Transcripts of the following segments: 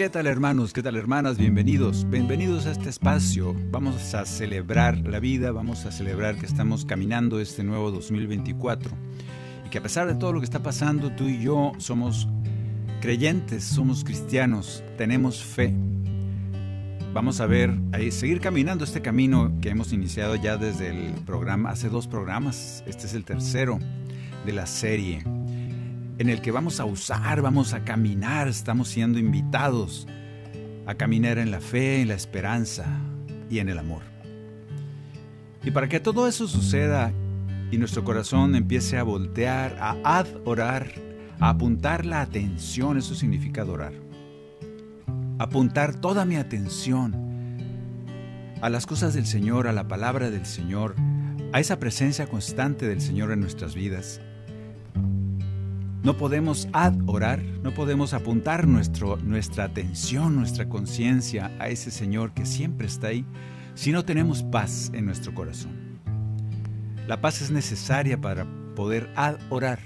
¿Qué tal hermanos? ¿Qué tal hermanas? Bienvenidos, bienvenidos a este espacio. Vamos a celebrar la vida, vamos a celebrar que estamos caminando este nuevo 2024 y que a pesar de todo lo que está pasando, tú y yo somos creyentes, somos cristianos, tenemos fe. Vamos a ver, a seguir caminando este camino que hemos iniciado ya desde el programa, hace dos programas, este es el tercero de la serie, en el que vamos a usar, vamos a caminar, estamos siendo invitados a caminar en la fe, en la esperanza y en el amor. Y para que todo eso suceda y nuestro corazón empiece a voltear, a adorar, a apuntar la atención, eso significa adorar. Apuntar toda mi atención a las cosas del Señor, a la palabra del Señor, a esa presencia constante del Señor en nuestras vidas. No podemos adorar, no podemos apuntar nuestra atención, nuestra conciencia a ese Señor que siempre está ahí si no tenemos paz en nuestro corazón. La paz es necesaria para poder adorar,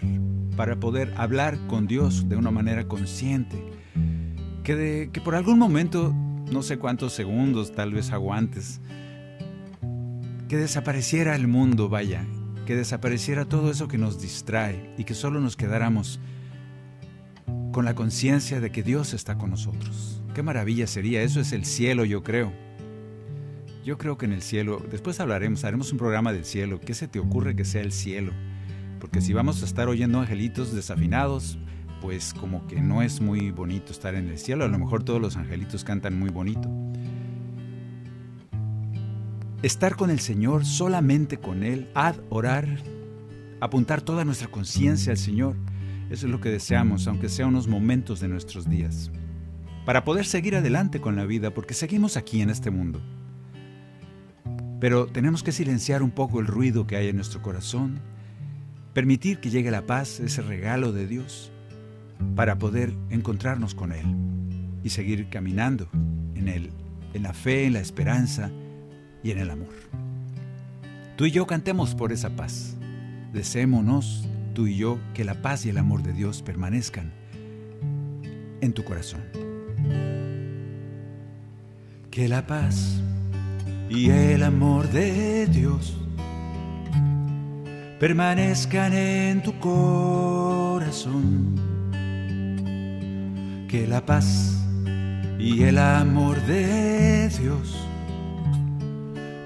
para poder hablar con Dios de una manera consciente, que, de, que por algún momento, no sé cuántos segundos, tal vez aguantes, que desapareciera el mundo, vaya, que desapareciera todo eso que nos distrae y que solo nos quedáramos con la conciencia de que Dios está con nosotros. Qué maravilla sería, eso es el cielo, yo creo. Yo creo que en el cielo, después hablaremos, haremos un programa del cielo. ¿Qué se te ocurre que sea el cielo? Porque si vamos a estar oyendo angelitos desafinados, pues como que no es muy bonito estar en el cielo. A lo mejor todos los angelitos cantan muy bonito. Estar con el Señor, solamente con Él, adorar, apuntar toda nuestra conciencia al Señor. Eso es lo que deseamos, aunque sea unos momentos de nuestros días. Para poder seguir adelante con la vida, porque seguimos aquí en este mundo. Pero tenemos que silenciar un poco el ruido que hay en nuestro corazón, permitir que llegue la paz, ese regalo de Dios, para poder encontrarnos con Él y seguir caminando en Él, en la fe, en la esperanza y en el amor. Tú y yo cantemos por esa paz. Deseémonos, tú y yo, que la paz y el amor de Dios permanezcan en tu corazón. Que la paz y el amor de Dios permanezcan en tu corazón. Que la paz y el amor de Dios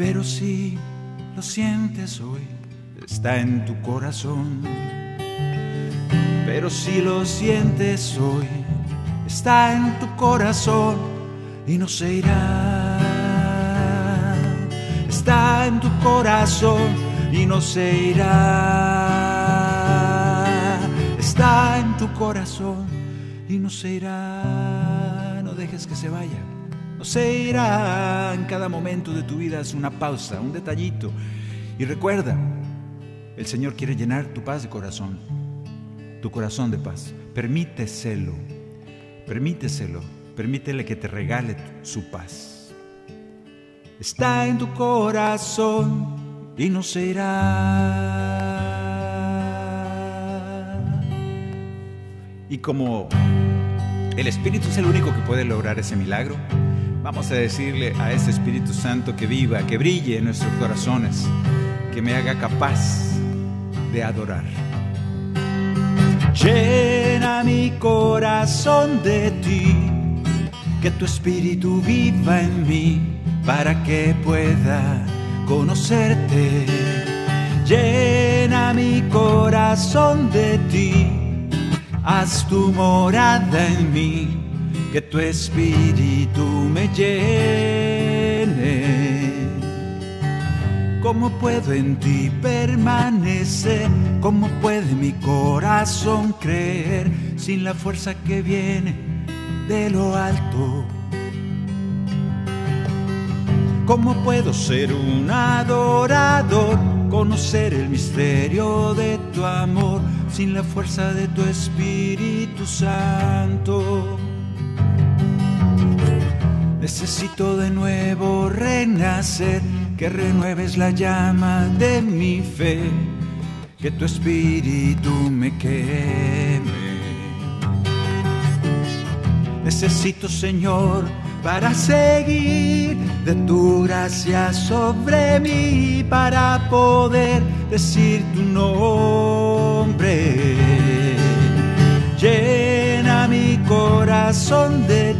Pero si lo sientes hoy, está en tu corazón. Pero si lo sientes hoy, está en tu corazón y no se irá. Está en tu corazón y no se irá. Está en tu corazón y no se irá. No dejes que se vaya. No se irá. En cada momento de tu vida es una pausa, un detallito. Y recuerda, el Señor quiere llenar tu paz de corazón, tu corazón de paz. Permíteselo, permíteselo, permítele que te regale su paz. Está en tu corazón y no se irá. Y como el Espíritu es el único que puede lograr ese milagro, vamos a decirle a ese Espíritu Santo que viva, que brille en nuestros corazones, que me haga capaz de adorar. Llena mi corazón de ti, que tu espíritu viva en mí para que pueda conocerte. Llena mi corazón de ti, haz tu morada en mí, que tu espíritu me llene. ¿Cómo puedo en ti permanecer? ¿Cómo puede mi corazón creer sin la fuerza que viene de lo alto? ¿Cómo puedo ser un adorador? Conocer el misterio de tu amor sin la fuerza de tu Espíritu Santo. Necesito de nuevo renacer, que renueves la llama de mi fe, que tu espíritu me queme. Necesito, Señor, para seguir de tu gracia sobre mí, para poder decir tu nombre. Llena mi corazón de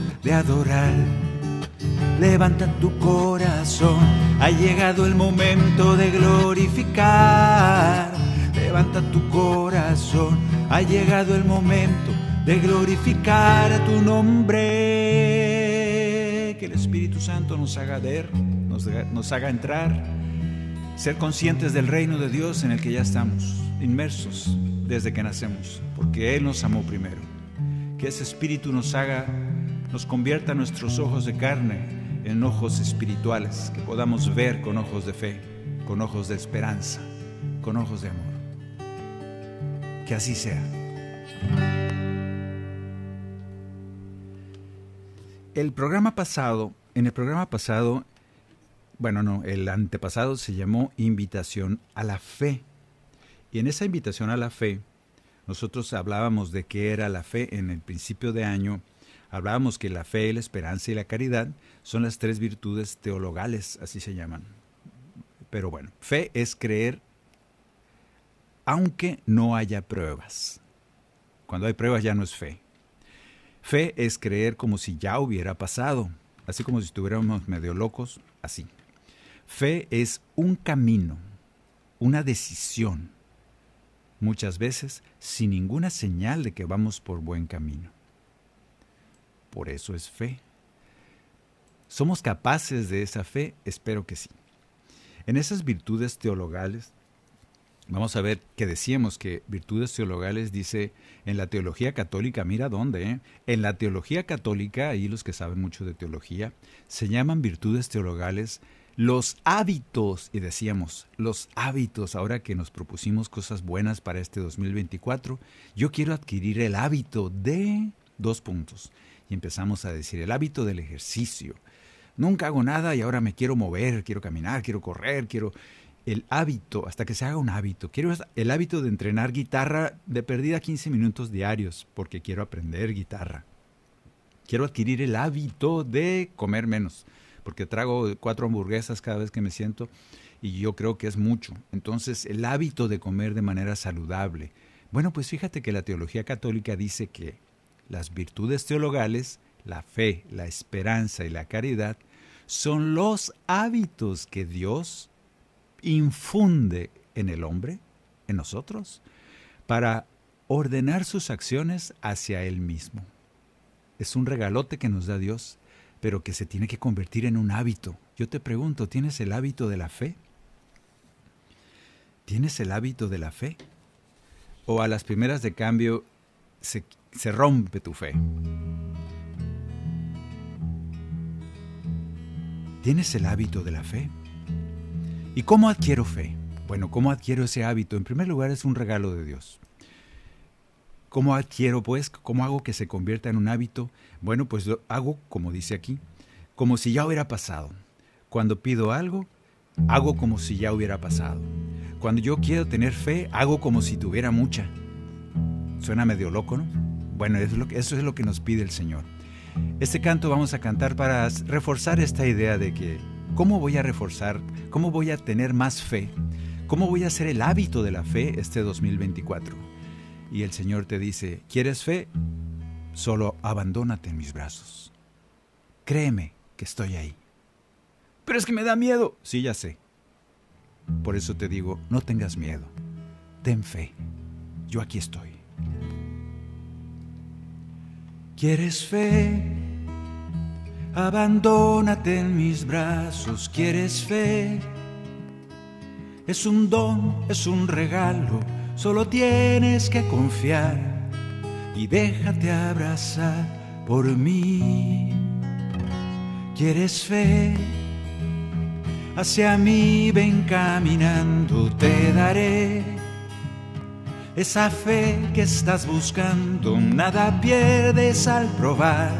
de adorar. Levanta tu corazón, ha llegado el momento de glorificar. Levanta tu corazón, ha llegado el momento de glorificar tu nombre. Que el Espíritu Santo nos haga ver, nos, nos haga entrar, ser conscientes del reino de Dios en el que ya estamos, inmersos desde que nacemos, porque Él nos amó primero. Que ese Espíritu nos haga nos convierta nuestros ojos de carne en ojos espirituales, que podamos ver con ojos de fe, con ojos de esperanza, con ojos de amor. Que así sea. El programa pasado, en el programa pasado, bueno, no, el antepasado se llamó Invitación a la Fe. Y en esa invitación a la fe, nosotros hablábamos de qué era la fe en el principio de año Hablábamos que la fe, la esperanza y la caridad son las tres virtudes teologales, así se llaman. Pero bueno, fe es creer aunque no haya pruebas. Cuando hay pruebas ya no es fe. Fe es creer como si ya hubiera pasado, así como si estuviéramos medio locos, así. Fe es un camino, una decisión, muchas veces sin ninguna señal de que vamos por buen camino. Por eso es fe. ¿Somos capaces de esa fe? Espero que sí. En esas virtudes teologales, vamos a ver que decíamos que virtudes teologales dice en la teología católica, mira dónde, ¿eh? en la teología católica, ahí los que saben mucho de teología, se llaman virtudes teologales los hábitos, y decíamos, los hábitos, ahora que nos propusimos cosas buenas para este 2024, yo quiero adquirir el hábito de dos puntos y empezamos a decir el hábito del ejercicio. Nunca hago nada y ahora me quiero mover, quiero caminar, quiero correr, quiero el hábito, hasta que se haga un hábito. Quiero el hábito de entrenar guitarra de perdida 15 minutos diarios, porque quiero aprender guitarra. Quiero adquirir el hábito de comer menos, porque trago cuatro hamburguesas cada vez que me siento y yo creo que es mucho. Entonces, el hábito de comer de manera saludable. Bueno, pues fíjate que la teología católica dice que las virtudes teologales, la fe, la esperanza y la caridad, son los hábitos que Dios infunde en el hombre, en nosotros, para ordenar sus acciones hacia Él mismo. Es un regalote que nos da Dios, pero que se tiene que convertir en un hábito. Yo te pregunto, ¿tienes el hábito de la fe? ¿Tienes el hábito de la fe? ¿O a las primeras de cambio se, se rompe tu fe. ¿Tienes el hábito de la fe? ¿Y cómo adquiero fe? Bueno, ¿cómo adquiero ese hábito? En primer lugar es un regalo de Dios. ¿Cómo adquiero pues? ¿Cómo hago que se convierta en un hábito? Bueno, pues lo hago como dice aquí, como si ya hubiera pasado. Cuando pido algo, hago como si ya hubiera pasado. Cuando yo quiero tener fe, hago como si tuviera mucha. Suena medio loco, ¿no? Bueno, eso es lo que nos pide el Señor. Este canto vamos a cantar para reforzar esta idea de que cómo voy a reforzar, cómo voy a tener más fe, cómo voy a hacer el hábito de la fe este 2024. Y el Señor te dice, ¿quieres fe? Solo abandónate en mis brazos. Créeme que estoy ahí. Pero es que me da miedo. Sí, ya sé. Por eso te digo, no tengas miedo. Ten fe. Yo aquí estoy. ¿Quieres fe? Abandónate en mis brazos. ¿Quieres fe? Es un don, es un regalo. Solo tienes que confiar y déjate abrazar por mí. ¿Quieres fe? Hacia mí ven caminando, te daré esa fe que estás buscando. Nada pierdes al probar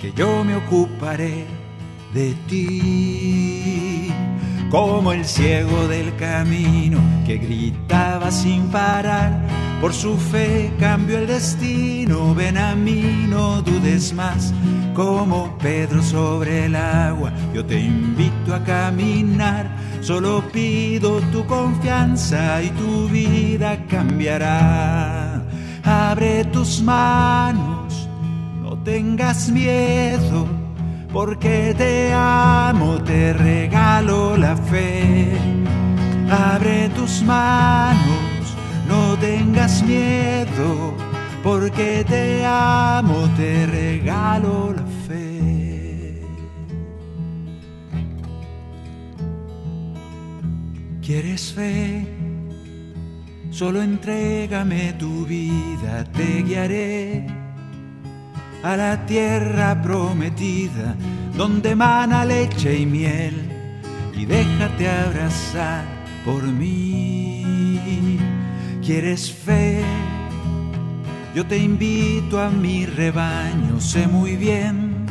que yo me ocuparé de ti. Como el ciego del camino que gritaba sin parar, por su fe cambió el destino. Ven a mí, no dudes más como Pedro sobre el agua, yo te invito a caminar, solo pido tu confianza y tu vida cambiará. Abre tus manos, no tengas miedo, porque te amo, te regalo la fe. Abre tus manos, no tengas miedo porque te amo, te regalo la fe. ¿Quieres fe? Solo entrégame tu vida, te guiaré a la tierra prometida, donde mana leche y miel, y déjate abrazar por mí. ¿Quieres fe? Yo te invito a mi rebaño, sé muy bien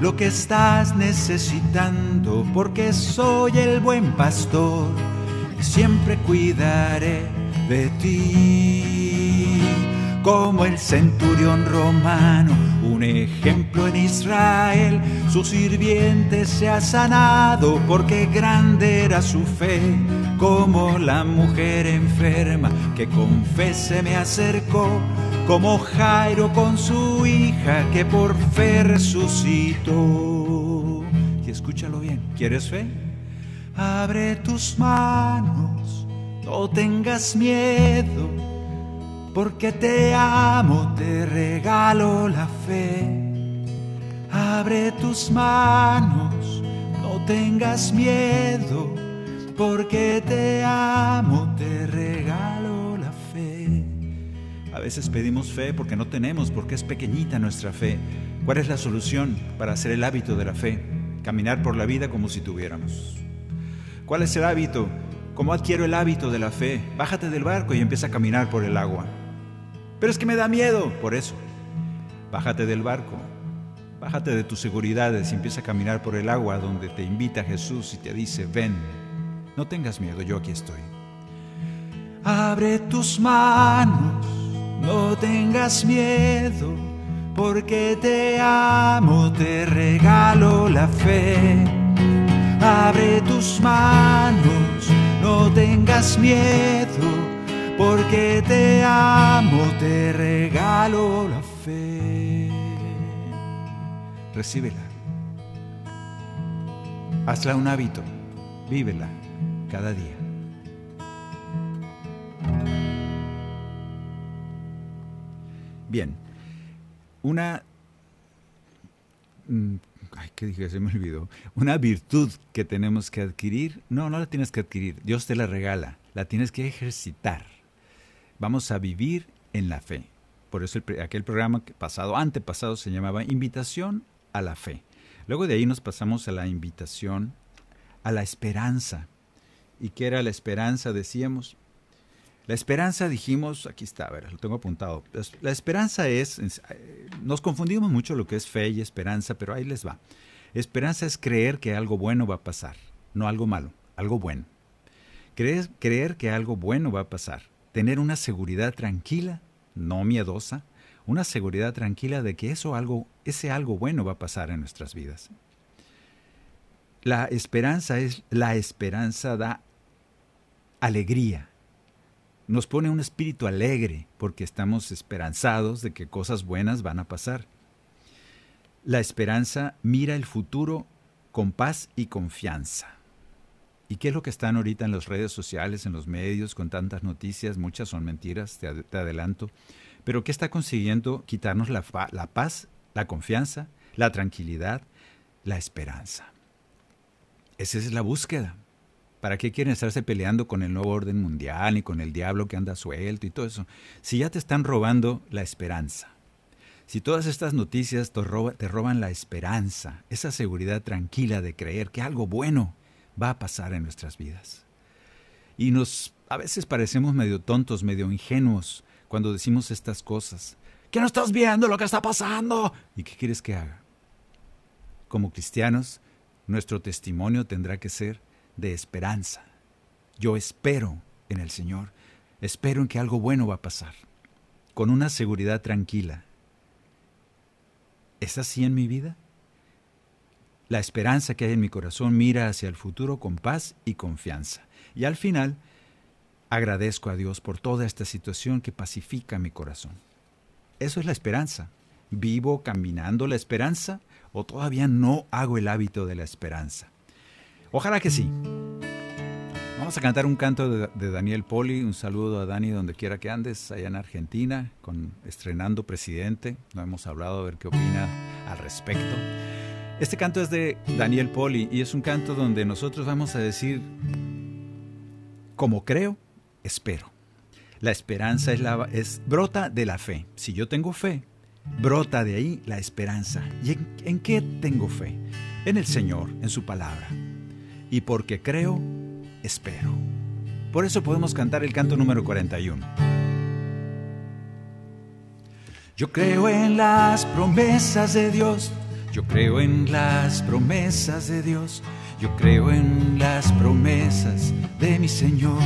lo que estás necesitando, porque soy el buen pastor y siempre cuidaré de ti. Como el centurión romano, un ejemplo en Israel, su sirviente se ha sanado porque grande era su fe como la mujer enferma que con fe se me acercó, como Jairo con su hija que por fe resucitó. Y escúchalo bien, ¿quieres fe? Abre tus manos, no tengas miedo, porque te amo, te regalo la fe. Abre tus manos, no tengas miedo porque te amo, te regalo la fe. A veces pedimos fe porque no tenemos, porque es pequeñita nuestra fe. ¿Cuál es la solución para hacer el hábito de la fe? Caminar por la vida como si tuviéramos. ¿Cuál es el hábito? ¿Cómo adquiero el hábito de la fe? Bájate del barco y empieza a caminar por el agua. Pero es que me da miedo, por eso. Bájate del barco, bájate de tus seguridades y empieza a caminar por el agua donde te invita Jesús y te dice, ven, no tengas miedo, yo aquí estoy. Abre tus manos, no tengas miedo, porque te amo, te regalo la fe. Abre tus manos, no tengas miedo, porque te amo, te regalo la fe. Recíbela. Hazla un hábito, vívela cada día. Bien, una... Mm, ay, ¿qué dije? Se me olvidó. Una virtud que tenemos que adquirir. No, no la tienes que adquirir. Dios te la regala. La tienes que ejercitar. Vamos a vivir en la fe. Por eso aquel programa pasado, antepasado, se llamaba Invitación a la Fe. Luego de ahí nos pasamos a la invitación a la esperanza. ¿Y qué era la esperanza? Decíamos. La esperanza, dijimos, aquí está, a ver, lo tengo apuntado. La esperanza es, eh, nos confundimos mucho lo que es fe y esperanza, pero ahí les va. Esperanza es creer que algo bueno va a pasar, no algo malo, algo bueno. Creer, creer que algo bueno va a pasar, tener una seguridad tranquila, no miedosa, una seguridad tranquila de que eso algo, ese algo bueno va a pasar en nuestras vidas. La esperanza es la esperanza da alegría, nos pone un espíritu alegre porque estamos esperanzados de que cosas buenas van a pasar. La esperanza mira el futuro con paz y confianza. ¿Y qué es lo que están ahorita en las redes sociales, en los medios, con tantas noticias? Muchas son mentiras, te, adelanto. Pero ¿qué está consiguiendo quitarnos la, la paz, la confianza, la tranquilidad, la esperanza? Esa es la búsqueda. ¿Para qué quieren estarse peleando con el nuevo orden mundial y con el diablo que anda suelto y todo eso? Si ya te están robando la esperanza. Si todas estas noticias te, roban la esperanza, esa seguridad tranquila de creer que algo bueno va a pasar en nuestras vidas. Y nos a veces parecemos medio tontos, medio ingenuos cuando decimos estas cosas. ¿Qué no estás viendo lo que está pasando? ¿Y qué quieres que haga? Como cristianos, nuestro testimonio tendrá que ser de esperanza. Yo espero en el Señor, espero en que algo bueno va a pasar, con una seguridad tranquila. ¿Es así en mi vida? La esperanza que hay en mi corazón mira hacia el futuro con paz y confianza. Y al final, agradezco a Dios por toda esta situación que pacifica mi corazón. Eso es la esperanza. ¿Vivo caminando la esperanza o todavía no hago el hábito de la esperanza? Ojalá que sí. Vamos a cantar un canto de, Daniel Poli. Un saludo a Dani donde quiera que andes, allá en Argentina, con estrenando presidente. No hemos hablado a ver qué opina al respecto. Este canto es de Daniel Poli y es un canto donde nosotros vamos a decir, como creo, espero. La esperanza es, brota de la fe. Si yo tengo fe, brota de ahí la esperanza. ¿Y en qué tengo fe? En el Señor, en su palabra y porque creo, espero. Por eso podemos cantar el canto número 41. Yo creo en las promesas de Dios, yo creo en las promesas de Dios, yo creo en las promesas de mi Señor.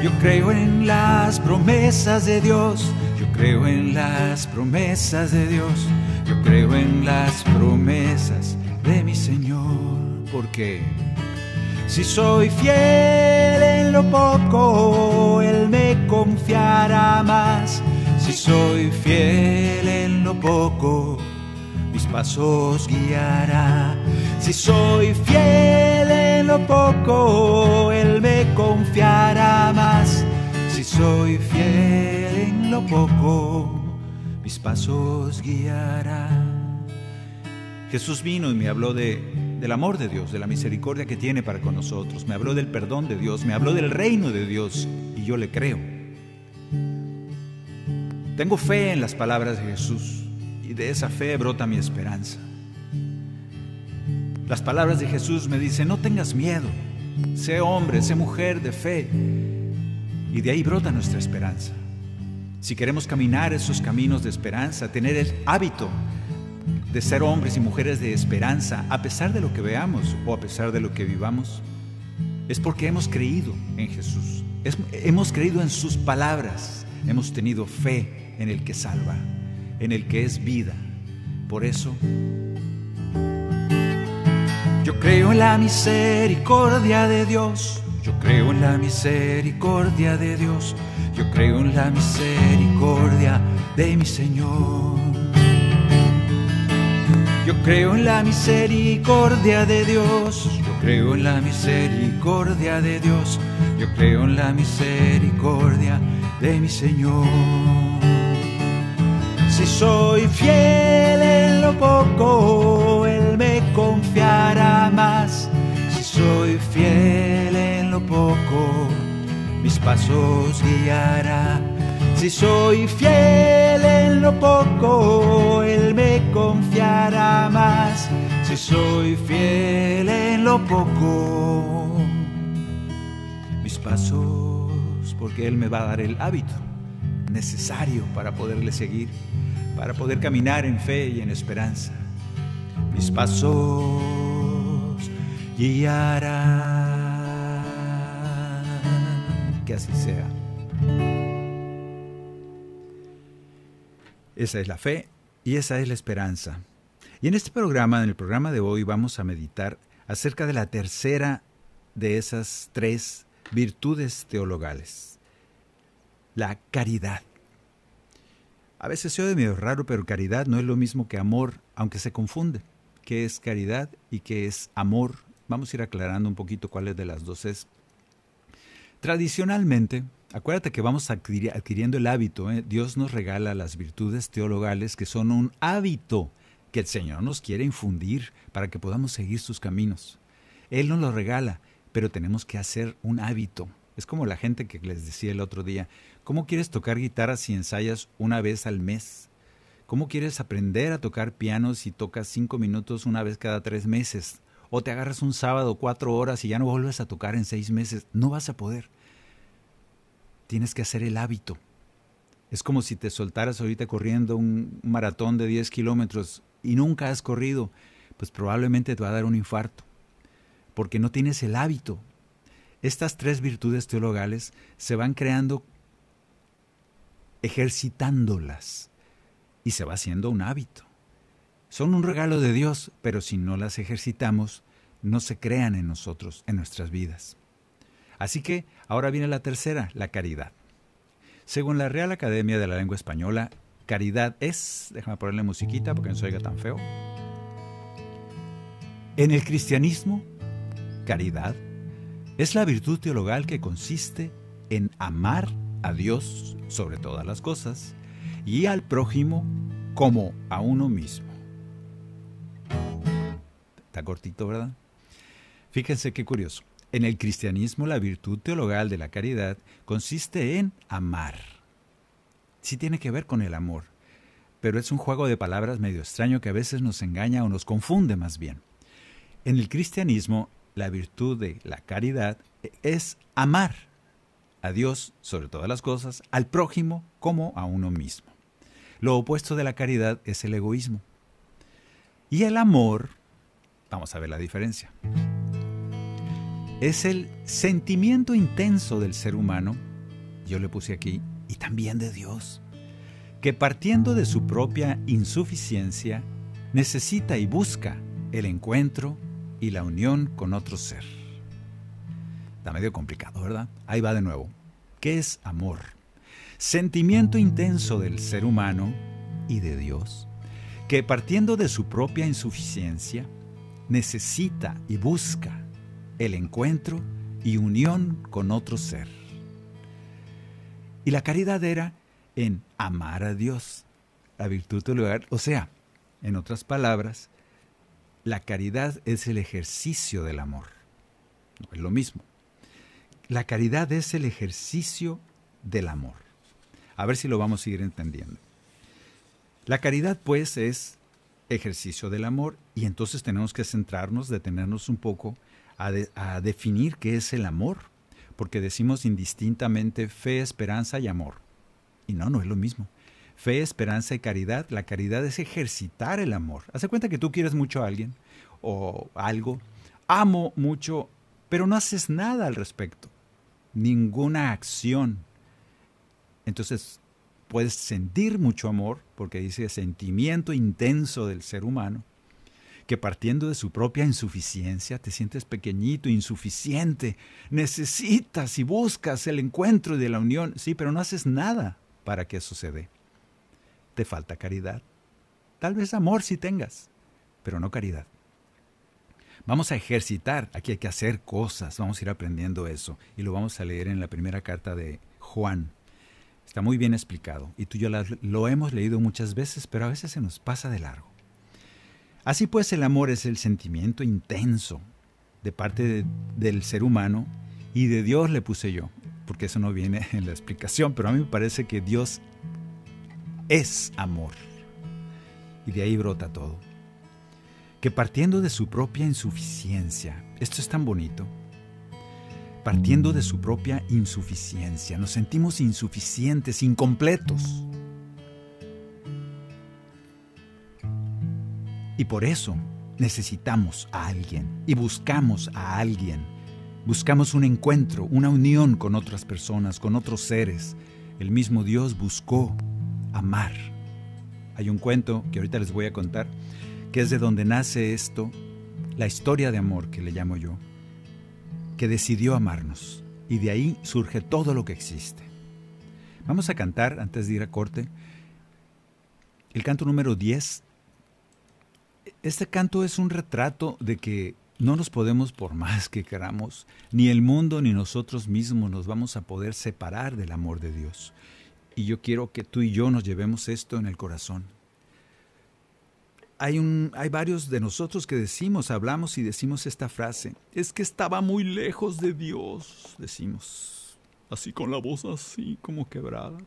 Yo creo en las promesas de Dios, yo creo en las promesas de Dios, yo creo en las promesas de mi Señor, porque si soy fiel en lo poco, Él me confiará más. Si soy fiel en lo poco, mis pasos guiará. Si soy fiel en lo poco, Él me confiará más. Si soy fiel en lo poco, mis pasos guiará. Jesús vino y me habló de, del amor de Dios, de la misericordia que tiene para con nosotros, me habló del perdón de Dios, me habló del reino de Dios y yo le creo. Tengo fe en las palabras de Jesús y de esa fe brota mi esperanza. Las palabras de Jesús me dicen, no tengas miedo, sé hombre, sé mujer de fe. Y de ahí brota nuestra esperanza. Si queremos caminar esos caminos de esperanza, tener el hábito de ser hombres y mujeres de esperanza, a pesar de lo que veamos o a pesar de lo que vivamos, es porque hemos creído en Jesús. hemos creído en sus palabras. Hemos tenido fe en el que salva, en el que es vida. Por eso, yo creo en la misericordia de Dios. Yo creo en la misericordia de Dios. Yo creo en la misericordia de mi Señor. Yo creo en la misericordia de Dios, yo creo en la misericordia de Dios, yo creo en la misericordia de mi Señor. Si soy fiel en lo poco, Él me confiará más. Si soy fiel en lo poco, mis pasos guiará. Si soy fiel en lo poco, Él me confiará más. Si soy fiel en lo poco, mis pasos, porque Él me va a dar el hábito necesario para poderle seguir, para poder caminar en fe y en esperanza. Mis pasos guiará. Que así sea. Esa es la fe y esa es la esperanza. Y en este programa, en el programa de hoy, vamos a meditar acerca de la tercera de esas tres virtudes teologales, la caridad. A veces se oye medio raro, pero caridad no es lo mismo que amor, aunque se confunde. ¿Qué es caridad y qué es amor? Vamos a ir aclarando un poquito cuáles de las dos es. Tradicionalmente, acuérdate que vamos adquiriendo el hábito. ¿eh? Dios nos regala las virtudes teologales que son un hábito que el Señor nos quiere infundir para que podamos seguir sus caminos. Él nos lo regala, pero tenemos que hacer un hábito. Es como la gente que les decía el otro día, ¿cómo quieres tocar guitarra si ensayas una vez al mes? ¿Cómo quieres aprender a tocar piano si tocas cinco minutos una vez cada tres meses? O te agarras un sábado cuatro horas y ya no vuelves a tocar en seis meses. No vas a poder. Tienes que hacer el hábito. Es como si te soltaras ahorita corriendo un maratón de 10 kilómetros y nunca has corrido, pues probablemente te va a dar un infarto, porque no tienes el hábito. Estas tres virtudes teologales se van creando ejercitándolas y se va haciendo un hábito. Son un regalo de Dios, pero si no las ejercitamos, no se crean en nosotros, en nuestras vidas. Así que ahora viene la tercera, la caridad. Según la Real Academia de la Lengua Española, caridad es, déjame ponerle musiquita porque no se oiga tan feo. En el cristianismo, caridad es la virtud teologal que consiste en amar a Dios sobre todas las cosas y al prójimo como a uno mismo. Está cortito, ¿verdad? Fíjense qué curioso. En el cristianismo la virtud teologal de la caridad consiste en amar sí tiene que ver con el amor, pero es un juego de palabras medio extraño que a veces nos engaña o nos confunde más bien. En el cristianismo, la virtud de la caridad es amar a Dios sobre todas las cosas, al prójimo como a uno mismo. Lo opuesto de la caridad es el egoísmo. Y el amor, vamos a ver la diferencia, es el sentimiento intenso del ser humano, yo le puse aquí y también de Dios, que partiendo de su propia insuficiencia, necesita y busca el encuentro y la unión con otro ser. Está medio complicado, ¿verdad? Ahí va de nuevo. ¿Qué es amor? Sentimiento intenso del ser humano y de Dios, que partiendo de su propia insuficiencia, necesita y busca el encuentro y unión con otro ser. Y la caridad era en amar a Dios, la virtud del lugar. O sea, en otras palabras, la caridad es el ejercicio del amor. No es lo mismo. La caridad es el ejercicio del amor. A ver si lo vamos a ir entendiendo. La caridad, pues, es ejercicio del amor y entonces tenemos que centrarnos, detenernos un poco a, a definir qué es el amor porque decimos indistintamente fe, esperanza y amor. Y no, no es lo mismo. Fe, esperanza y caridad. La caridad es ejercitar el amor. Hace cuenta que tú quieres mucho a alguien o algo. Amo mucho, pero no haces nada al respecto. Ninguna acción. Entonces, puedes sentir mucho amor, porque dice sentimiento intenso del ser humano, que partiendo de su propia insuficiencia te sientes pequeñito, insuficiente, necesitas y buscas el encuentro de la unión, sí, pero no haces nada para que eso se dé. Te falta caridad. Tal vez amor si tengas, pero no caridad. Vamos a ejercitar, aquí hay que hacer cosas, vamos a ir aprendiendo eso y lo vamos a leer en la primera carta de Juan. Está muy bien explicado y tú y yo lo hemos leído muchas veces, pero a veces se nos pasa de largo. Así pues el amor es el sentimiento intenso de parte del ser humano y de Dios le puse yo, porque eso no viene en la explicación, pero a mí me parece que Dios es amor. Y de ahí brota todo. Que partiendo de su propia insuficiencia, esto es tan bonito, partiendo de su propia insuficiencia, nos sentimos insuficientes, incompletos. Y por eso necesitamos a alguien y buscamos a alguien. Buscamos un encuentro, una unión con otras personas, con otros seres. El mismo Dios buscó amar. Hay un cuento que ahorita les voy a contar, que es de donde nace esto, la historia de amor que le llamo yo, que decidió amarnos. Y de ahí surge todo lo que existe. Vamos a cantar, antes de ir a corte, el canto número 10 este canto es un retrato de que no nos podemos, por más que queramos, ni el mundo ni nosotros mismos nos vamos a poder separar del amor de Dios. Y yo quiero que tú y yo nos llevemos esto en el corazón. Hay, varios de nosotros que decimos, hablamos y decimos esta frase, es que estaba muy lejos de Dios, decimos, así con la voz así como quebrada.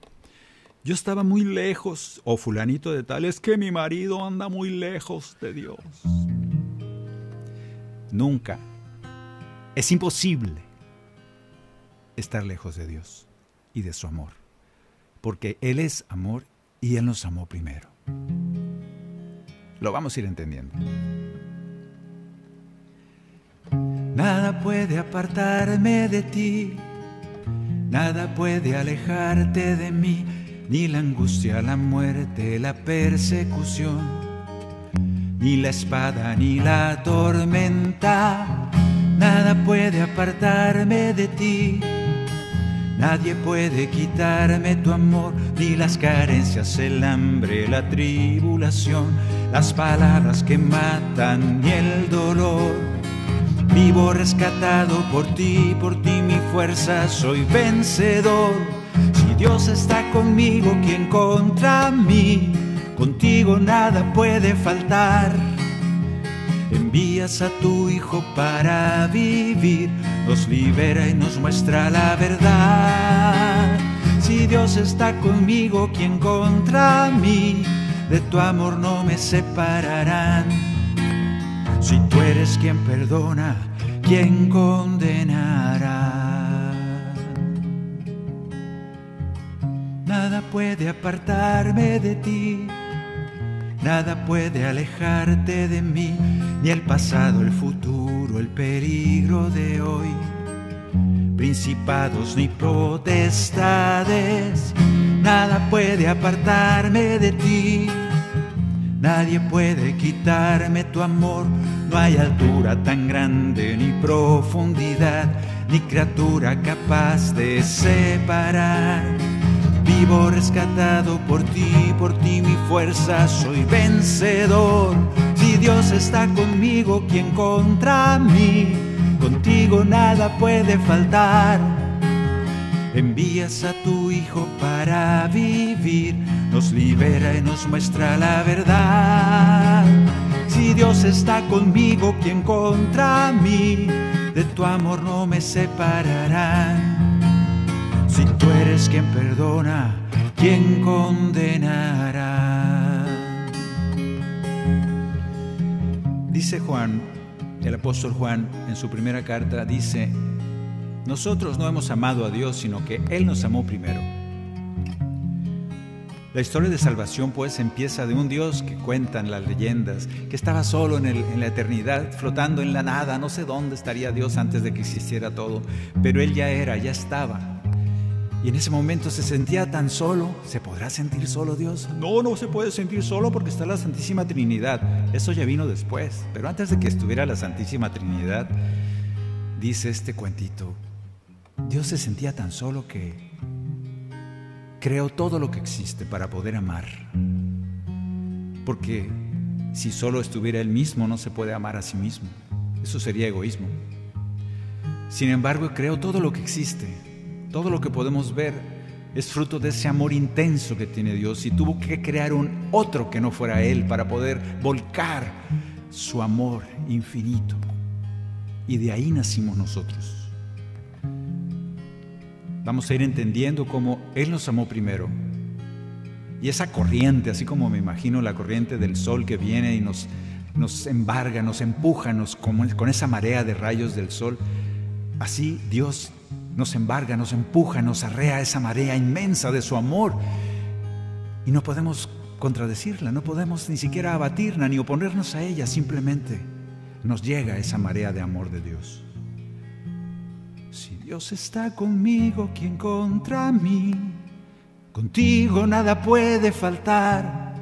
Yo estaba muy lejos, o fulanito de tal, es que mi marido anda muy lejos de Dios. Nunca. Es imposible estar lejos de Dios y de su amor, porque Él es amor y Él nos amó primero. Lo vamos a ir entendiendo. Nada puede apartarme de ti, nada puede alejarte de mí. Ni la angustia, la muerte, la persecución, ni la espada, ni la tormenta, nada puede apartarme de ti. Nadie puede quitarme tu amor, ni las carencias, el hambre, la tribulación, las palabras que matan, ni el dolor. Vivo rescatado por ti, por ti mi fuerza, soy vencedor Dios está conmigo, quien contra mí? Contigo nada puede faltar. Envías a tu Hijo para vivir, nos libera y nos muestra la verdad. Si Dios está conmigo, quien contra mí? De tu amor no me separarán. Si tú eres quien perdona, quien condenará? Nada puede apartarme de ti, nada puede alejarte de mí, ni el pasado, el futuro, el peligro de hoy. Principados ni potestades, nada puede apartarme de ti. Nadie puede quitarme tu amor, no hay altura tan grande ni profundidad, ni criatura capaz de separar Vivo rescatado por ti, por ti mi fuerza, soy vencedor. Si Dios está conmigo, ¿quién contra mí? Contigo nada puede faltar. Envías a tu Hijo para vivir, nos libera y nos muestra la verdad. Si Dios está conmigo, ¿quién contra mí? De tu amor no me separarán. Si tú eres quien perdona, ¿quién condenará? Dice Juan, el apóstol Juan, en su primera carta, dice, nosotros no hemos amado a Dios, sino que Él nos amó primero. La historia de salvación pues empieza de un Dios que cuentan las leyendas, que estaba solo en, la eternidad, flotando en la nada, no sé dónde estaría Dios antes de que existiera todo, pero Él ya era, ya estaba, y en ese momento se sentía tan solo. ¿Se podrá sentir solo Dios? No, no se puede sentir solo porque está la Santísima Trinidad. Eso ya vino después. Pero antes de que estuviera la Santísima Trinidad, dice este cuentito, Dios se sentía tan solo que creó todo lo que existe para poder amar. Porque si solo estuviera Él mismo, no se puede amar a sí mismo. Eso sería egoísmo. Sin embargo, creó todo lo que existe todo lo que podemos ver es fruto de ese amor intenso que tiene Dios y tuvo que crear un otro que no fuera Él para poder volcar su amor infinito. Y de ahí nacimos nosotros. Vamos a ir entendiendo cómo Él nos amó primero. Y esa corriente, así como me imagino la corriente del sol que viene y nos, nos embarga, nos empuja, nos, con esa marea de rayos del sol, así Dios nos embarga, nos empuja, nos arrea esa marea inmensa de su amor. Y no podemos contradecirla, no podemos ni siquiera abatirla ni oponernos a ella, simplemente nos llega esa marea de amor de Dios. Dios está conmigo, ¿quién contra mí? Contigo nada puede faltar.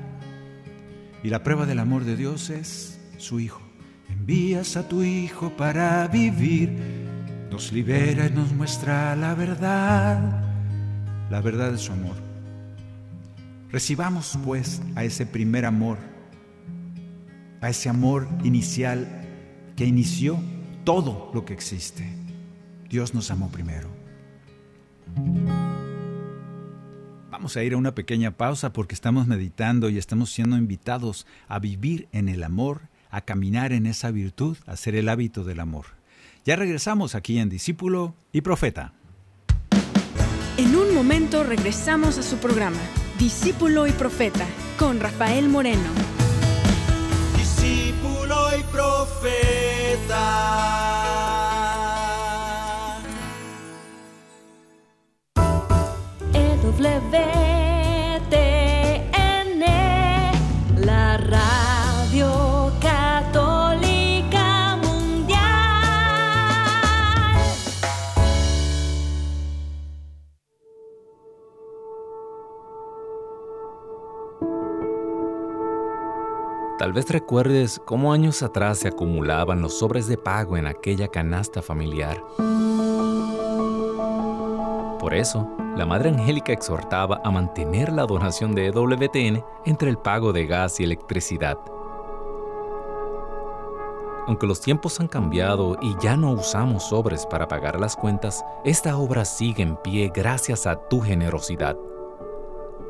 Y la prueba del amor de Dios es su Hijo. Envías a tu Hijo para vivir nos libera y nos muestra la verdad, la verdad de su amor. Recibamos pues a ese primer amor, a ese amor inicial que inició todo lo que existe. Dios nos amó primero. Vamos a ir a una pequeña pausa porque estamos meditando y estamos siendo invitados a vivir en el amor, a caminar en esa virtud, a ser el hábito del amor. Ya regresamos aquí en Discípulo y Profeta. En un momento regresamos a su programa, Discípulo y Profeta, con Rafael Moreno. Discípulo y Profeta. Tal vez recuerdes cómo años atrás se acumulaban los sobres de pago en aquella canasta familiar. Por eso, la Madre Angélica exhortaba a mantener la donación de EWTN entre el pago de gas y electricidad. Aunque los tiempos han cambiado y ya no usamos sobres para pagar las cuentas, esta obra sigue en pie gracias a tu generosidad.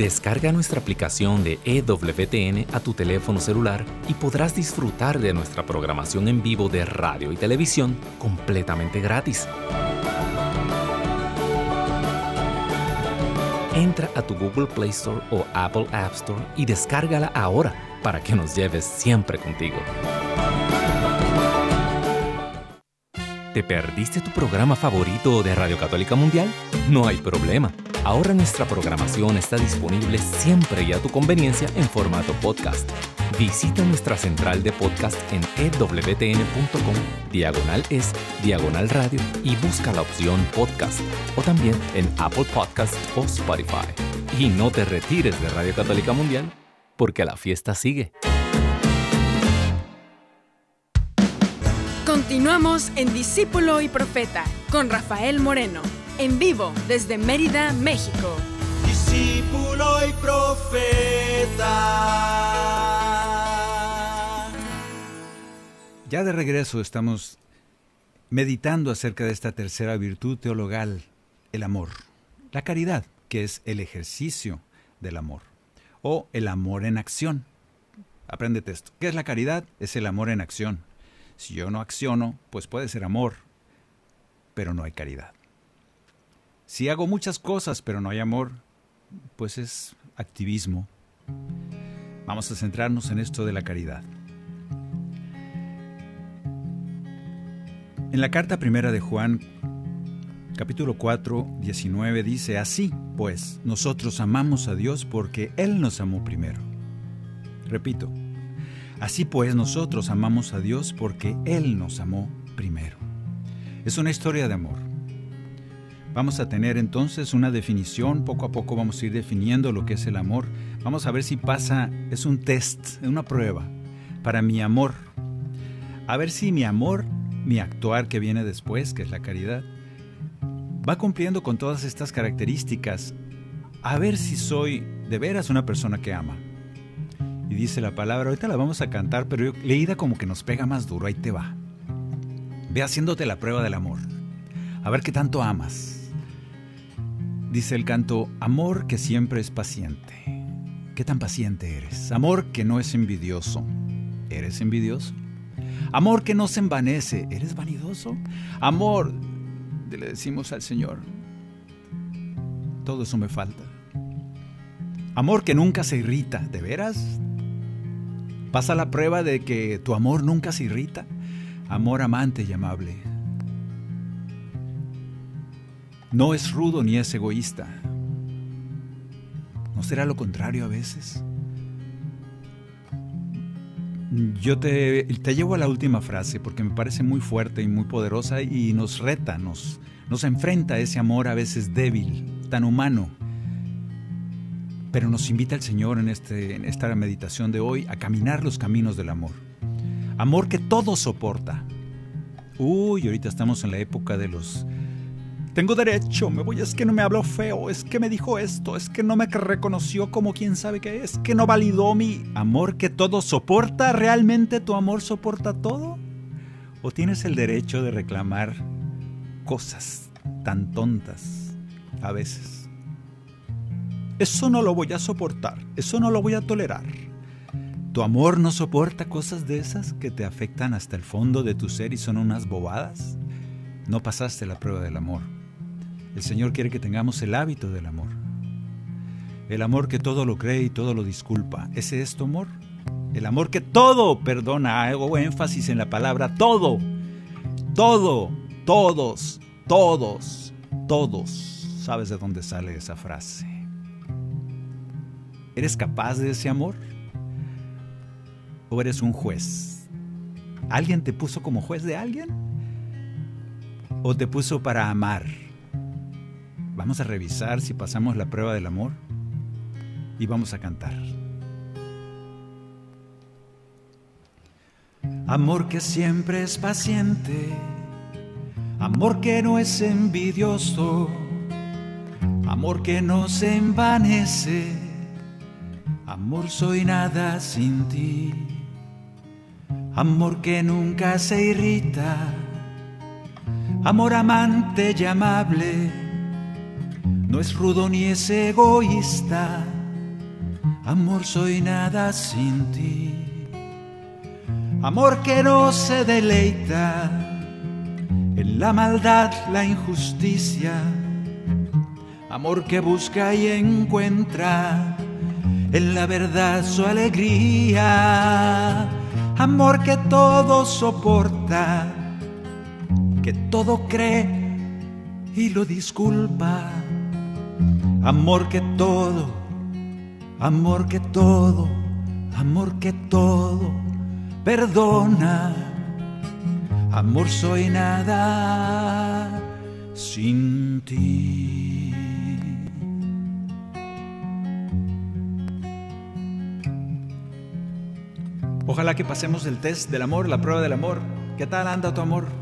Descarga nuestra aplicación de EWTN a tu teléfono celular y podrás disfrutar de nuestra programación en vivo de radio y televisión completamente gratis. Entra a tu Google Play Store o Apple App Store y descárgala ahora para que nos lleves siempre contigo. ¿Te perdiste tu programa favorito de Radio Católica Mundial? No hay problema. Ahora nuestra programación está disponible siempre y a tu conveniencia en formato podcast. Visita nuestra central de podcast en ewtn.com, diagonal es, diagonal radio y busca la opción podcast o también en Apple Podcast o Spotify. Y no te retires de Radio Católica Mundial porque la fiesta sigue. Continuamos en Discípulo y Profeta con Rafael Moreno, en vivo desde Mérida, México. Discípulo y Profeta. Ya de regreso estamos meditando acerca de esta tercera virtud teologal, el amor, la caridad, que es el ejercicio del amor, o el amor en acción. Apréndete esto. ¿Qué es la caridad? Es el amor en acción. Si yo no acciono, pues puede ser amor, pero no hay caridad. Si hago muchas cosas, pero no hay amor, pues es activismo. Vamos a centrarnos en esto de la caridad. En la carta primera de Juan, capítulo 4, 19, dice, así pues, nosotros amamos a Dios porque Él nos amó primero. Repito, Así pues nosotros amamos a Dios porque Él nos amó primero. Es una historia de amor. Vamos a tener entonces una definición, poco a poco vamos a ir definiendo lo que es el amor. Vamos a ver si pasa, es un test, una prueba para mi amor. A ver si mi amor mi actuar que viene después, que es la caridad, va cumpliendo con todas estas características a ver si soy de veras una persona que ama. Y dice la palabra, ahorita la vamos a cantar, pero leída como que nos pega más duro, ahí te va. Ve haciéndote la prueba del amor. A ver qué tanto amas. Dice el canto, amor que siempre es paciente. ¿Qué tan paciente eres? Amor que no es envidioso. ¿Eres envidioso? Amor que no se envanece. ¿Eres vanidoso? Amor, le decimos al Señor, todo eso me falta. Amor que nunca se irrita, ¿de veras? Pasa la prueba de que tu amor nunca se irrita. Amor amante y amable. No es rudo ni es egoísta. ¿No será lo contrario a veces? Yo te, te, llevo a la última frase porque me parece muy fuerte y muy poderosa y nos reta, nos, nos enfrenta a ese amor a veces débil, tan humano. Pero nos invita el Señor en, este, en esta meditación de hoy a caminar los caminos del amor. Amor que todo soporta. Uy, ahorita estamos en la época de los tengo derecho, me voy, es que no me habló feo, es que me dijo esto, es que no me reconoció como quien sabe que es, que no validó mi amor que todo soporta. ¿Realmente tu amor soporta todo? ¿O tienes el derecho de reclamar cosas tan tontas a veces? Eso no lo voy a soportar, eso no lo voy a tolerar. ¿Tu amor no soporta cosas de esas que te afectan hasta el fondo de tu ser y son unas bobadas? No pasaste la prueba del amor. El Señor quiere que tengamos el hábito del amor. El amor que todo lo cree y todo lo disculpa. ¿Ese es tu amor? El amor que todo perdona. Hago énfasis en la palabra todo. Todo, todos, todos, todos. ¿Sabes de dónde sale esa frase? ¿Eres capaz de ese amor? ¿O eres un juez? ¿Alguien te puso como juez de alguien? ¿O te puso para amar? Vamos a revisar si pasamos la prueba del amor y vamos a cantar. Amor que siempre es paciente, amor que no es envidioso, amor que no se envanece, amor soy nada sin ti, amor que nunca se irrita, amor amante y amable no es rudo ni es egoísta, amor soy nada sin ti. Amor que no se deleita en la maldad, la injusticia. Amor que busca y encuentra en la verdad su alegría. Amor que todo soporta, que todo cree y lo disculpa Amor que todo, amor que todo, amor que todo perdona. Amor soy nada sin ti. Ojalá que pasemos el test del amor, la prueba del amor. ¿Qué tal anda tu amor?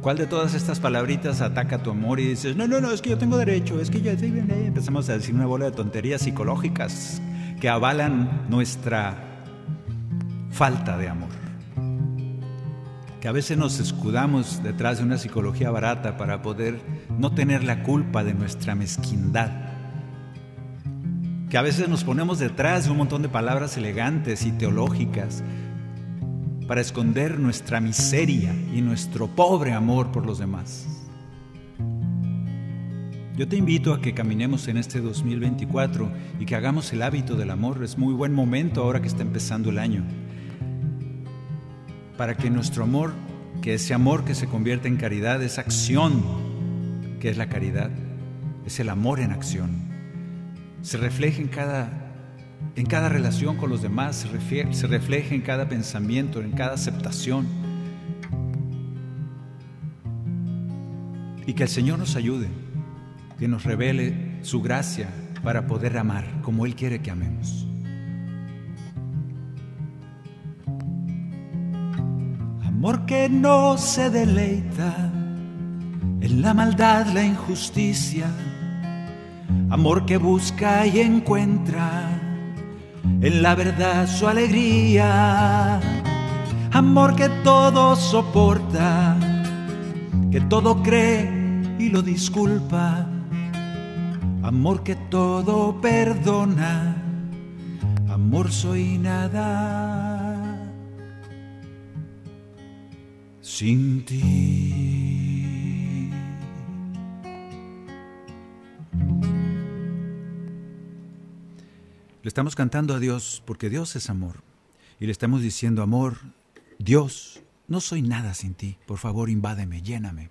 ¿Cuál de todas estas palabritas ataca tu amor y dices, no, no, no, es que yo tengo derecho, es que yo... Empezamos a decir una bola de tonterías psicológicas que avalan nuestra falta de amor. Que a veces nos escudamos detrás de una psicología barata para poder no tener la culpa de nuestra mezquindad. Que a veces nos ponemos detrás de un montón de palabras elegantes y teológicas para esconder nuestra miseria y nuestro pobre amor por los demás. Yo te invito a que caminemos en este 2024 y que hagamos el hábito del amor. Es muy buen momento ahora que está empezando el año. Para que nuestro amor, que ese amor que se convierte en caridad, esa acción que es la caridad, es el amor en acción, se refleje en cada en cada relación con los demás, se, refleja en cada pensamiento, en cada aceptación. Y que el Señor nos ayude, que nos revele su gracia para poder amar como Él quiere que amemos. Amor que no se deleita en la maldad, la injusticia. Amor que busca y encuentra en la verdad su alegría. Amor que todo soporta, que todo cree y lo disculpa. Amor que todo perdona. Amor soy nada sin ti. Le estamos cantando a Dios porque Dios es amor. Y le estamos diciendo, amor, Dios, no soy nada sin ti. Por favor, invádeme, lléname.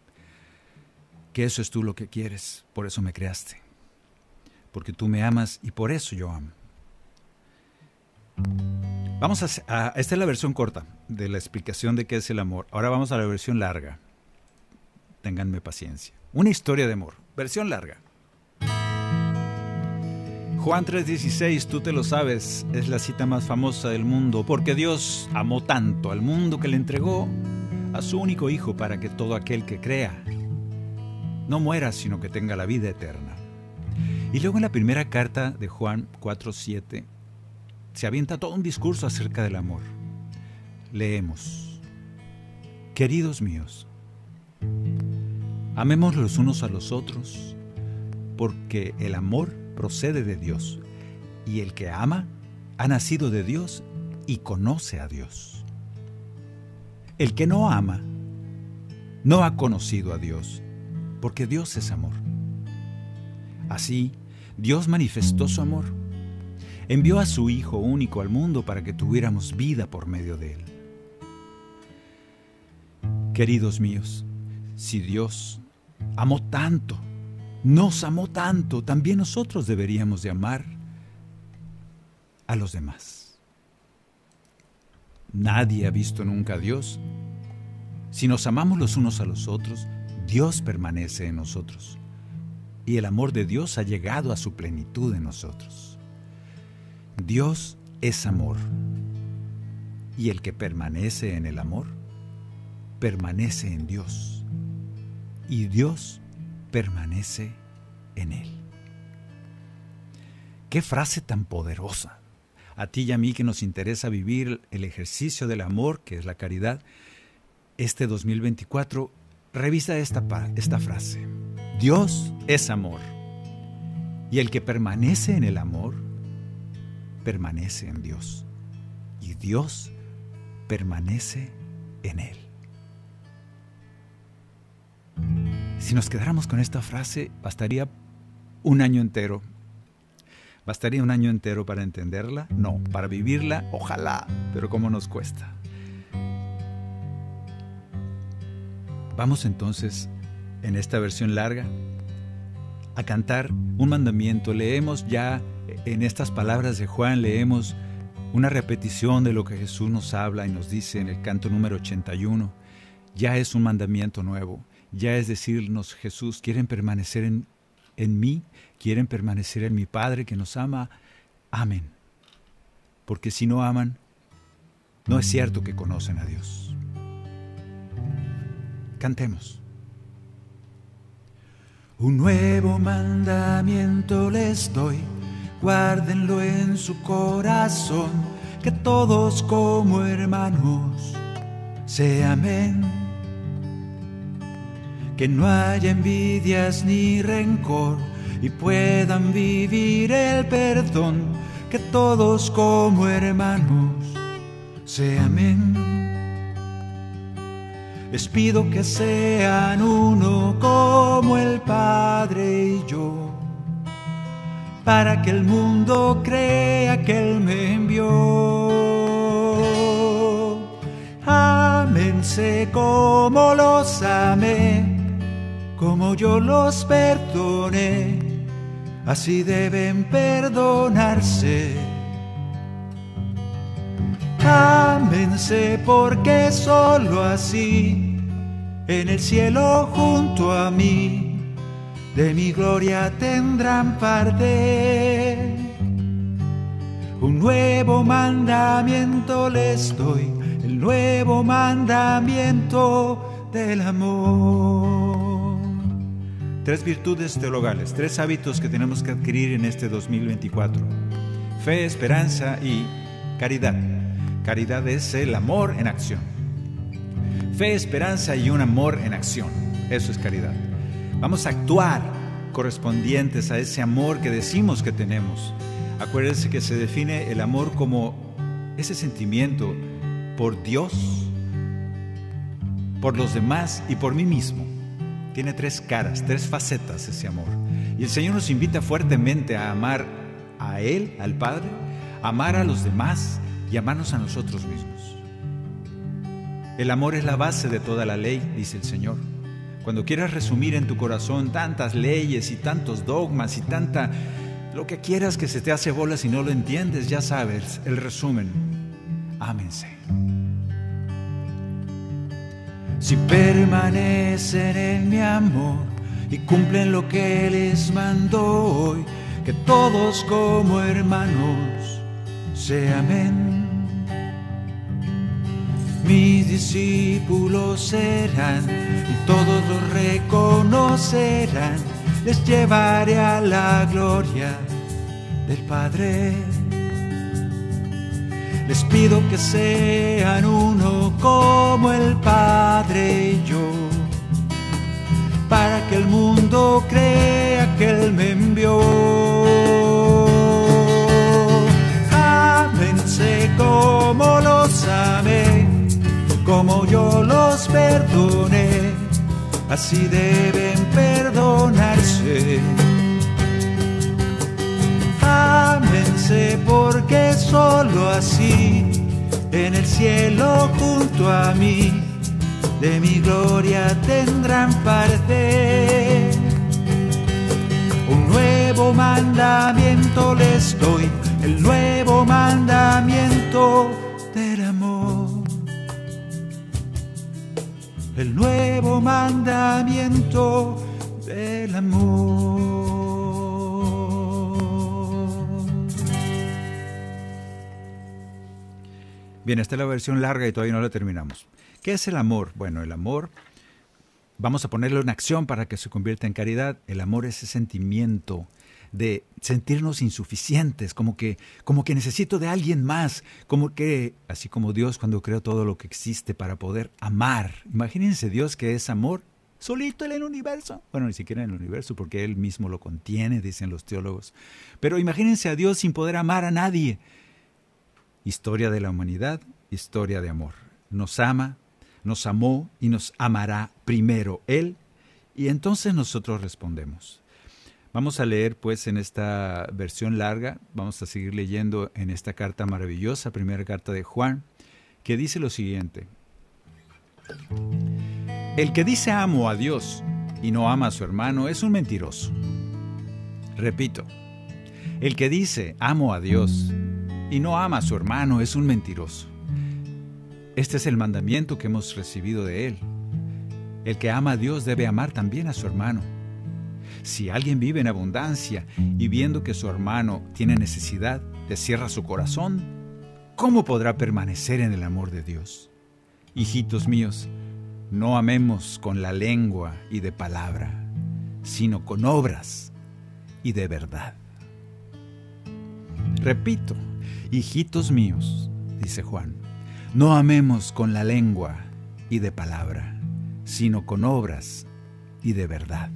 Que eso es tú lo que quieres. Por eso me creaste. Porque tú me amas y por eso yo amo. Vamos a, esta es la versión corta de la explicación de qué es el amor. Ahora vamos a la versión larga. Ténganme paciencia. Una historia de amor. Versión larga. Juan 3:16, tú te lo sabes, es la cita más famosa del mundo, porque Dios amó tanto al mundo que le entregó a su único Hijo para que todo aquel que crea no muera, sino que tenga la vida eterna. Y luego en la primera carta de Juan 4:7 se avienta todo un discurso acerca del amor. Leemos, queridos míos, amemos los unos a los otros, porque el amor procede de Dios, y el que ama ha nacido de Dios y conoce a Dios. El que no ama no ha conocido a Dios, porque Dios es amor. Así, Dios manifestó su amor envió a su Hijo único al mundo para que tuviéramos vida por medio de él. Queridos míos, si Dios amó tanto, nos amó tanto, también nosotros deberíamos de amar a los demás. Nadie ha visto nunca a Dios. Si nos amamos los unos a los otros, Dios permanece en nosotros. Y el amor de Dios ha llegado a su plenitud en nosotros. Dios es amor. Y el que permanece en el amor, permanece en Dios. Y Dios permanece en él. Qué frase tan poderosa. A ti y a mí que nos interesa vivir el ejercicio del amor, que es la caridad, este 2024, revisa esta, esta frase. Dios es amor. Y el que permanece en el amor, permanece en Dios y Dios permanece en Él. Si nos quedáramos con esta frase, bastaría un año entero. ¿Bastaría un año entero para entenderla? No, para vivirla, ojalá, pero ¿cómo nos cuesta? Vamos entonces, en esta versión larga, a cantar un mandamiento. Leemos ya en estas palabras de Juan leemos una repetición de lo que Jesús nos habla y nos dice en el canto número 81. Ya es un mandamiento nuevo, ya es decirnos Jesús, quieren permanecer en, en mí, quieren permanecer en mi Padre que nos ama, amen. Porque si no aman, no es cierto que conocen a Dios. Cantemos. Un nuevo mandamiento les doy guárdenlo en su corazón, que todos como hermanos se amen. Que no haya envidias ni rencor y puedan vivir el perdón, que todos como hermanos se amen. Les pido que sean uno como el Padre y yo para que el mundo crea que Él me envió. Ámense como los amé, como yo los perdoné, así deben perdonarse. Ámense porque solo así, en el cielo junto a mí, de mi gloria tendrán parte. Un nuevo mandamiento les doy, el el nuevo mandamiento del amor. Tres virtudes teologales, tres hábitos que tenemos que adquirir en este 2024. Fe, esperanza y caridad. Caridad es el amor en acción. Fe, esperanza y un amor en acción. Eso es caridad. Vamos a actuar correspondientes a ese amor que decimos que tenemos. Acuérdense que se define el amor como ese sentimiento por Dios, por los demás y por mí mismo. Tiene tres caras, tres facetas ese amor. Y el Señor nos invita fuertemente a amar a Él, al Padre, amar a los demás y amarnos a nosotros mismos. El amor es la base de toda la ley, dice el Señor. Cuando quieras resumir en tu corazón tantas leyes y tantos dogmas y tanta lo que quieras que se te hace bola si no lo entiendes, ya sabes el resumen. Ámense. Si permanecen en mi amor y cumplen lo que les mando hoy, que todos como hermanos se amen. Mis discípulos serán y todos los reconocerán, les llevaré a la gloria del Padre. Les pido que sean uno como el Padre y yo, para que el mundo crea que Él me envió. Ámense como los amé, como yo los perdoné, así deben perdonarse. Ámense porque solo así en el cielo junto a mí de mi gloria tendrán parte. Un nuevo mandamiento les doy, el nuevo mandamiento del amor. El nuevo mandamiento del amor. Bien, esta es la versión larga y todavía no la terminamos. ¿Qué es el amor? Bueno, el amor, vamos a ponerlo en acción para que se convierta en caridad. El amor es ese sentimiento de sentirnos insuficientes, como que, como que necesito de alguien más, como que, así como Dios cuando creó todo lo que existe para poder amar. Imagínense Dios que es amor, solito en el universo. Bueno, ni siquiera en el universo, porque Él mismo lo contiene, dicen los teólogos. Pero imagínense a Dios sin poder amar a nadie. Historia de la humanidad, historia de amor. Nos ama, nos amó y nos amará primero Él, y entonces nosotros respondemos. Vamos a leer pues en esta versión larga, vamos a seguir leyendo en esta carta maravillosa, primera carta de Juan, que dice lo siguiente. El que dice amo a Dios y no ama a su hermano es un mentiroso. Repito, el que dice amo a Dios y no ama a su hermano es un mentiroso. Este es el mandamiento que hemos recibido de Él. El que ama a Dios debe amar también a su hermano. Si alguien vive en abundancia y viendo que su hermano tiene necesidad, le cierra su corazón, ¿cómo podrá permanecer en el amor de Dios? Hijitos míos, no amemos con la lengua y de palabra, sino con obras y de verdad. Repito, hijitos míos, dice Juan, no amemos con la lengua y de palabra, sino con obras y de verdad.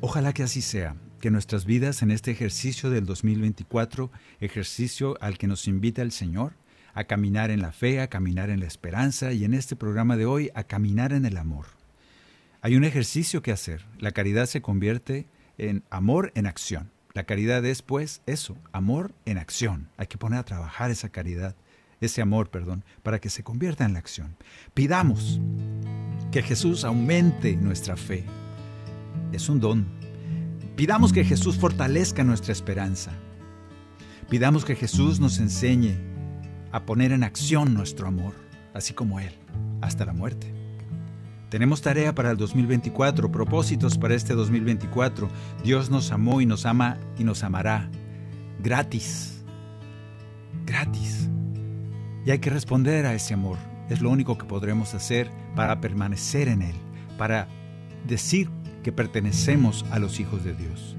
Ojalá que así sea, que nuestras vidas en este ejercicio del 2024, ejercicio al que nos invita el Señor, a caminar en la fe, a caminar en la esperanza y en este programa de hoy a caminar en el amor. Hay un ejercicio que hacer. La caridad se convierte en amor en acción. La caridad es pues eso, amor en acción. Hay que poner a trabajar esa caridad, ese amor, perdón, para que se convierta en la acción. Pidamos que Jesús aumente nuestra fe. Es un don. Pidamos que Jesús fortalezca nuestra esperanza. Pidamos que Jesús nos enseñe a poner en acción nuestro amor, así como Él, hasta la muerte. Tenemos tarea para el 2024, propósitos para este 2024. Dios nos amó y nos ama y nos amará gratis. gratis. Y hay que responder a ese amor. Es lo único que podremos hacer para permanecer en Él, para decir que pertenecemos a los hijos de Dios.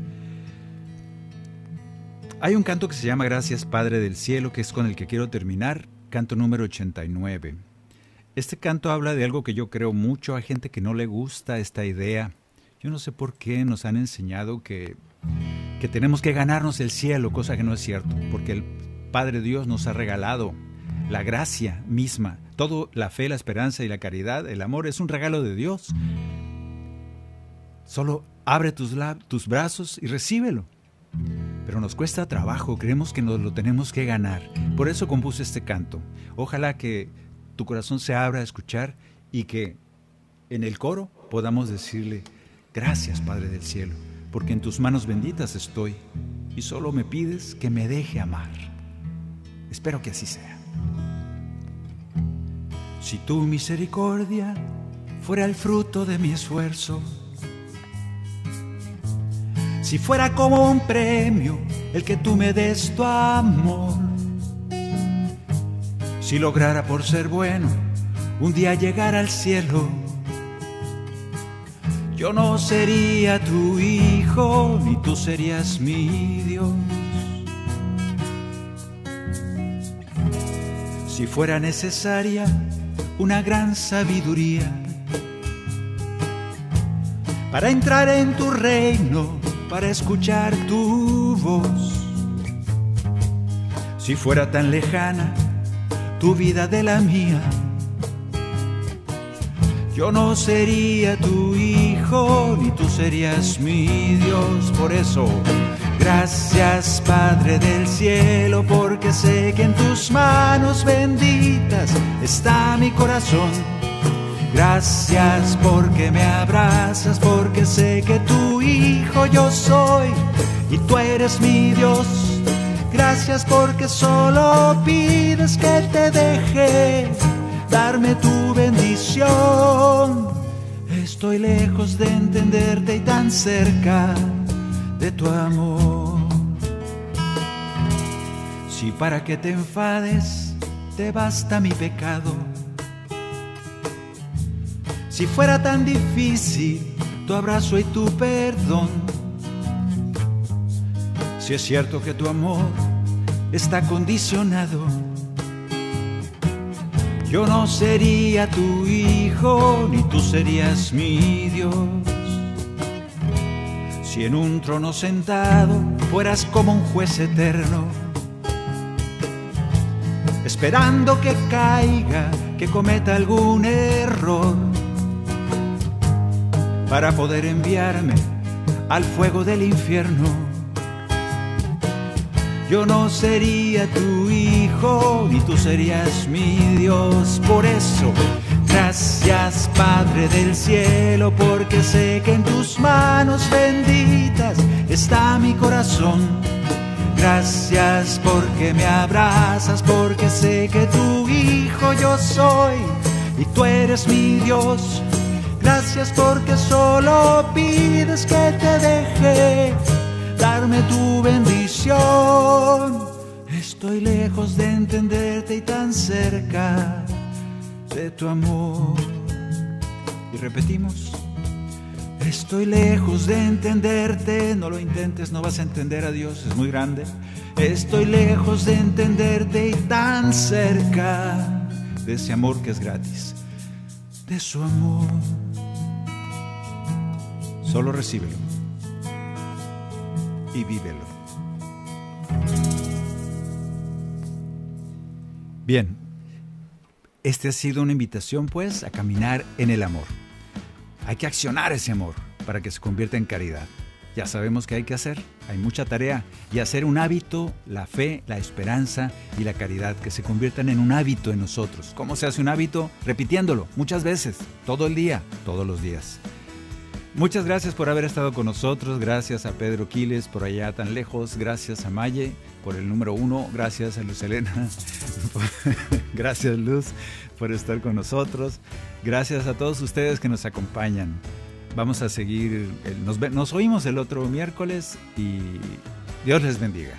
Hay un canto que se llama Gracias Padre del Cielo, que es con el que quiero terminar, canto número 89. Este canto habla de algo que yo creo mucho, a gente que no le gusta esta idea. Yo no sé por qué nos han enseñado que, que tenemos que ganarnos el cielo, cosa que no es cierto, porque el Padre Dios nos ha regalado la gracia misma. Todo, la fe, la esperanza y la caridad, el amor es un regalo de Dios. Solo abre tus, tus brazos y recíbelo. Pero nos cuesta trabajo, creemos que nos lo tenemos que ganar. Por eso compuse este canto. Ojalá que tu corazón se abra a escuchar y que en el coro podamos decirle, gracias Padre del Cielo, porque en tus manos benditas estoy y solo me pides que me deje amar. Espero que así sea. Si tu misericordia fuera el fruto de mi esfuerzo, si fuera como un premio el que tú me des tu amor, si lograra por ser bueno un día llegar al cielo, yo no sería tu hijo, ni tú serías mi Dios. Si fuera necesaria una gran sabiduría para entrar en tu reino, para escuchar tu voz. Si fuera tan lejana tu vida de la mía. Yo no sería tu hijo, ni tú serías mi Dios. Por eso, gracias Padre del cielo, porque sé que en tus manos benditas está mi corazón. Gracias porque me abrazas, porque sé que tu hijo yo soy y tú eres mi Dios. Gracias porque solo pides que te deje darme tu bendición. Estoy lejos de entenderte y tan cerca de tu amor. Si para que te enfades te basta mi pecado. Si fuera tan difícil tu abrazo y tu perdón. Si es cierto que tu amor está condicionado. Yo no sería tu hijo, ni tú serías mi Dios. Si en un trono sentado fueras como un juez eterno, esperando que caiga, que cometa algún error, para poder enviarme al fuego del infierno yo no sería tu hijo, ni tú serías mi Dios. Por eso, gracias Padre del cielo, porque sé que en tus manos benditas está mi corazón. Gracias porque me abrazas, porque sé que tu hijo yo soy y tú eres mi Dios. Gracias porque solo pides que te deje darme tu bendición. Estoy lejos de entenderte y tan cerca de tu amor. Y repetimos, estoy lejos de entenderte, no lo intentes, no vas a entender a Dios, es muy grande. Estoy lejos de entenderte y tan cerca de ese amor que es gratis, de su amor. Solo recíbelo y vívelo. Bien, este ha sido una invitación pues a caminar en el amor. Hay que accionar ese amor para que se convierta en caridad. Ya sabemos que hay que hacer, hay mucha tarea y hacer un hábito, la fe, la esperanza y la caridad que se conviertan en un hábito en nosotros. ¿Cómo se hace un hábito? Repitiéndolo muchas veces, todo el día, todos los días. Muchas gracias por haber estado con nosotros. Gracias a Pedro Quiles por allá tan lejos. Gracias a Maye por el número uno. Gracias a Luz Elena. gracias Luz por estar con nosotros. Gracias a todos ustedes que nos acompañan. Vamos a seguir. Nos, nos oímos el otro miércoles y Dios les bendiga.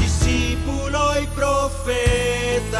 Discípulo y profeta.